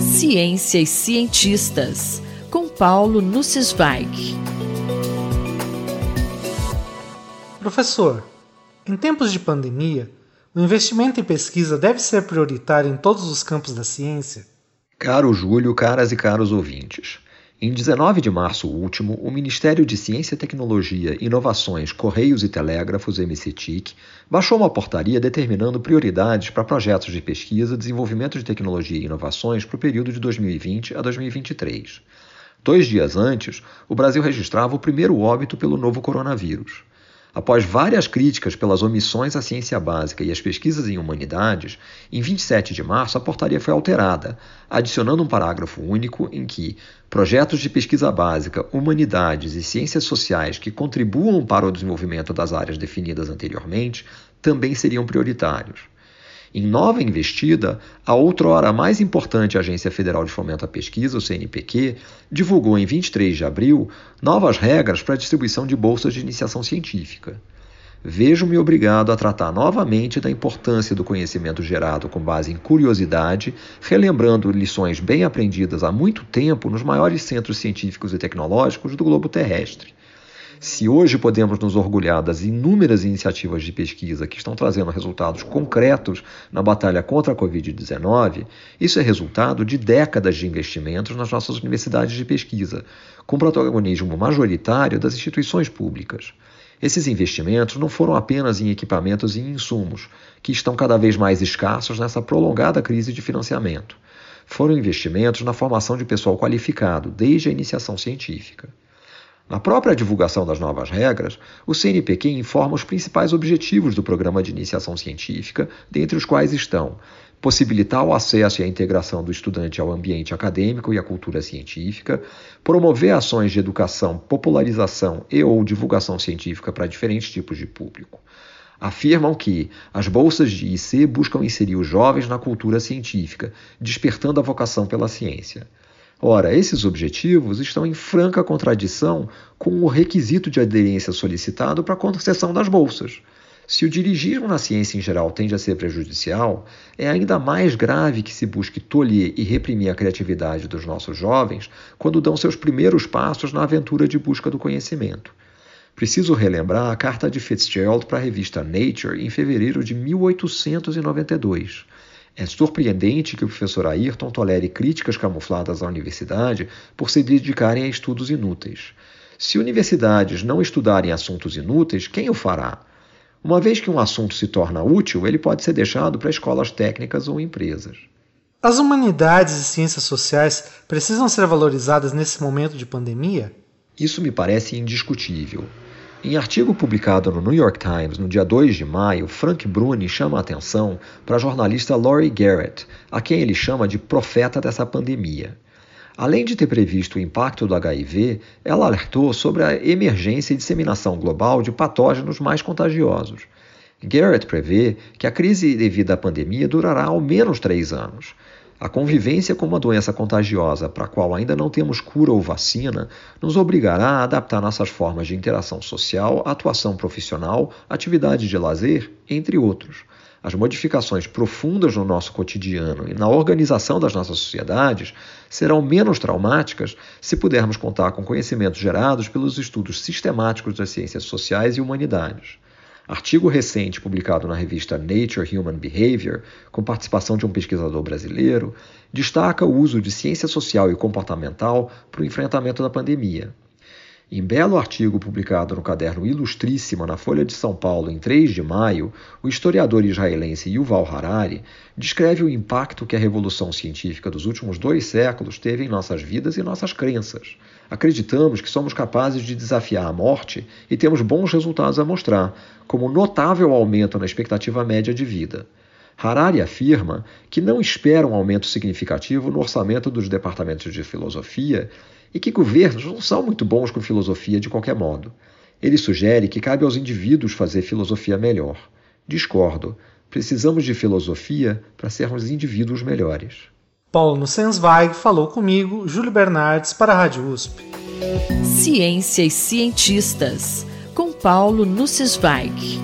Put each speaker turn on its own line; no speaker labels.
Ciência e cientistas, com Paulo Nussweig.
Professor, em tempos de pandemia, o investimento em pesquisa deve ser prioritário em todos os campos da ciência?
Caro Júlio, caras e caros ouvintes. Em 19 de março último, o Ministério de Ciência, Tecnologia, Inovações, Correios e Telégrafos, MCTIC, baixou uma portaria determinando prioridades para projetos de pesquisa, desenvolvimento de tecnologia e inovações para o período de 2020 a 2023. Dois dias antes, o Brasil registrava o primeiro óbito pelo novo coronavírus. Após várias críticas pelas omissões à ciência básica e às pesquisas em humanidades, em 27 de março a portaria foi alterada, adicionando um parágrafo único em que projetos de pesquisa básica, humanidades e ciências sociais que contribuam para o desenvolvimento das áreas definidas anteriormente também seriam prioritários. Em nova investida, a outrora mais importante Agência Federal de Fomento à Pesquisa, o CNPq, divulgou em 23 de abril novas regras para a distribuição de bolsas de iniciação científica. Vejo-me obrigado a tratar novamente da importância do conhecimento gerado com base em curiosidade, relembrando lições bem aprendidas há muito tempo nos maiores centros científicos e tecnológicos do globo terrestre se hoje podemos nos orgulhar das inúmeras iniciativas de pesquisa que estão trazendo resultados concretos na batalha contra a Covid-19, isso é resultado de décadas de investimentos nas nossas universidades de pesquisa, com protagonismo majoritário das instituições públicas. Esses investimentos não foram apenas em equipamentos e insumos, que estão cada vez mais escassos nessa prolongada crise de financiamento. Foram investimentos na formação de pessoal qualificado, desde a iniciação científica. Na própria divulgação das novas regras, o CNPq informa os principais objetivos do programa de iniciação científica, dentre os quais estão possibilitar o acesso e a integração do estudante ao ambiente acadêmico e à cultura científica, promover ações de educação, popularização e ou divulgação científica para diferentes tipos de público. Afirmam que as bolsas de IC buscam inserir os jovens na cultura científica, despertando a vocação pela ciência. Ora, esses objetivos estão em franca contradição com o requisito de aderência solicitado para a concessão das bolsas. Se o dirigismo na ciência em geral tende a ser prejudicial, é ainda mais grave que se busque tolher e reprimir a criatividade dos nossos jovens quando dão seus primeiros passos na aventura de busca do conhecimento. Preciso relembrar a carta de Fitzgerald para a revista Nature em fevereiro de 1892 é surpreendente que o professor Ayrton tolere críticas camufladas à universidade por se dedicarem a estudos inúteis. Se universidades não estudarem assuntos inúteis, quem o fará? Uma vez que um assunto se torna útil, ele pode ser deixado para escolas técnicas ou empresas.
As humanidades e ciências sociais precisam ser valorizadas nesse momento de pandemia?
Isso me parece indiscutível. Em artigo publicado no New York Times no dia 2 de maio, Frank Bruni chama a atenção para a jornalista Laurie Garrett, a quem ele chama de profeta dessa pandemia. Além de ter previsto o impacto do HIV, ela alertou sobre a emergência e disseminação global de patógenos mais contagiosos. Garrett prevê que a crise devido à pandemia durará ao menos três anos. A convivência com uma doença contagiosa para a qual ainda não temos cura ou vacina nos obrigará a adaptar nossas formas de interação social, atuação profissional, atividade de lazer, entre outros. As modificações profundas no nosso cotidiano e na organização das nossas sociedades serão menos traumáticas se pudermos contar com conhecimentos gerados pelos estudos sistemáticos das ciências sociais e humanidades. Artigo recente publicado na revista Nature Human Behavior, com participação de um pesquisador brasileiro, destaca o uso de ciência social e comportamental para o enfrentamento da pandemia. Em belo artigo publicado no caderno Ilustríssima na Folha de São Paulo em 3 de maio, o historiador israelense Yuval Harari descreve o impacto que a revolução científica dos últimos dois séculos teve em nossas vidas e nossas crenças. Acreditamos que somos capazes de desafiar a morte e temos bons resultados a mostrar, como notável aumento na expectativa média de vida. Harari afirma que não espera um aumento significativo no orçamento dos departamentos de filosofia e que governos não são muito bons com filosofia de qualquer modo. Ele sugere que cabe aos indivíduos fazer filosofia melhor. Discordo. Precisamos de filosofia para sermos indivíduos melhores.
Paulo Nussensweig falou comigo, Júlio Bernardes, para a Rádio USP.
Ciência e cientistas, com Paulo Nussensweig.